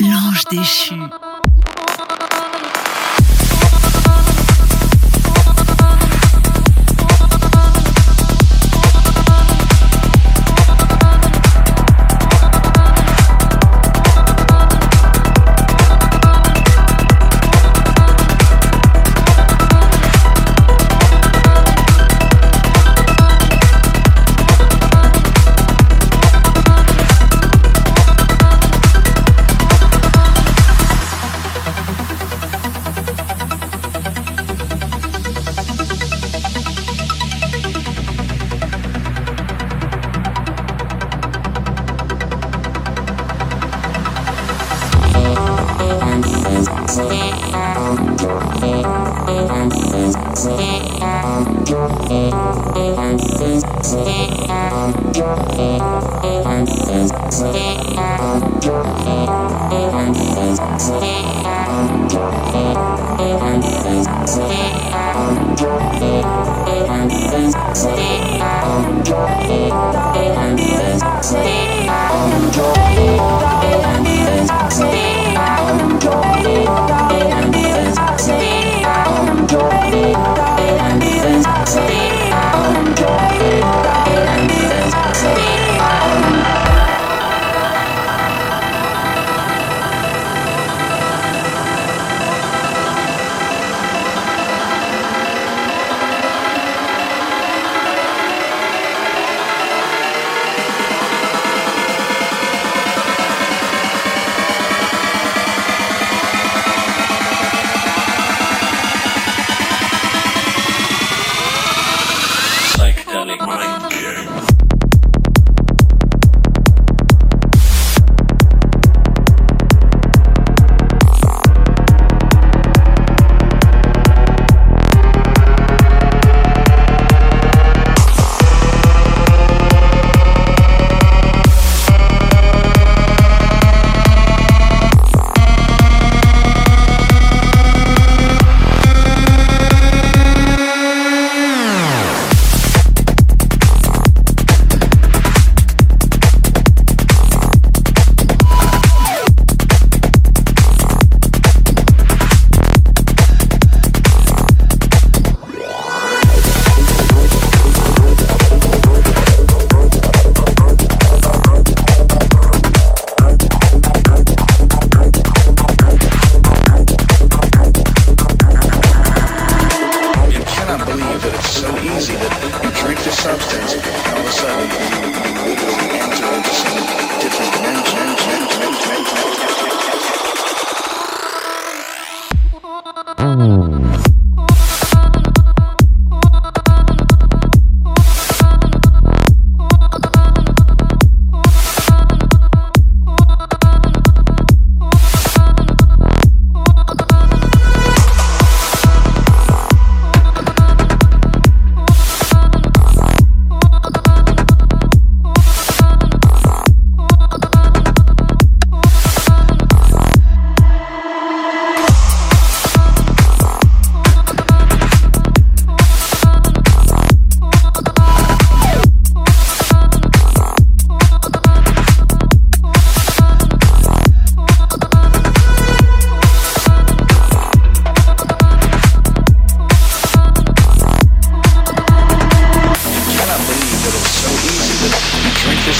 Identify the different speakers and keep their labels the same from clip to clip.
Speaker 1: L'ange déchu. I'm going.
Speaker 2: all of a sudden we enter into some different dimension.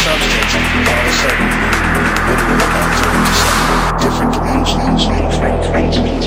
Speaker 2: substance, all of a sudden, when you look out through different dimensions, different dimensions.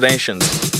Speaker 3: destinations.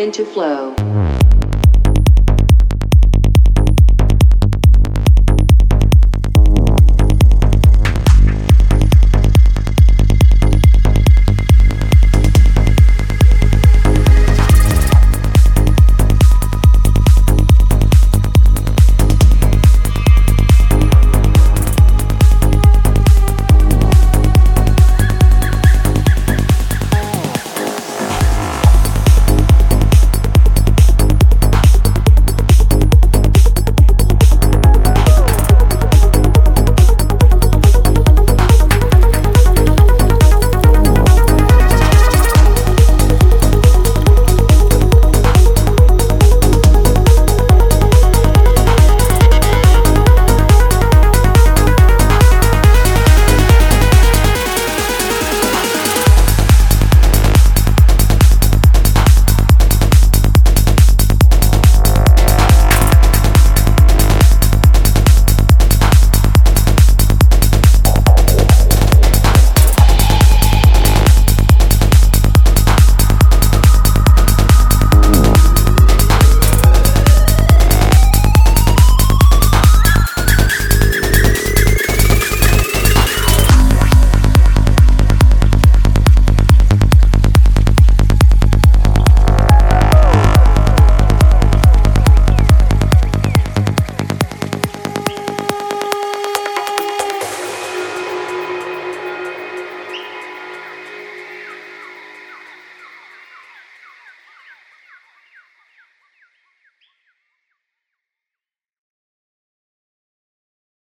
Speaker 4: Hallucinations. into flow.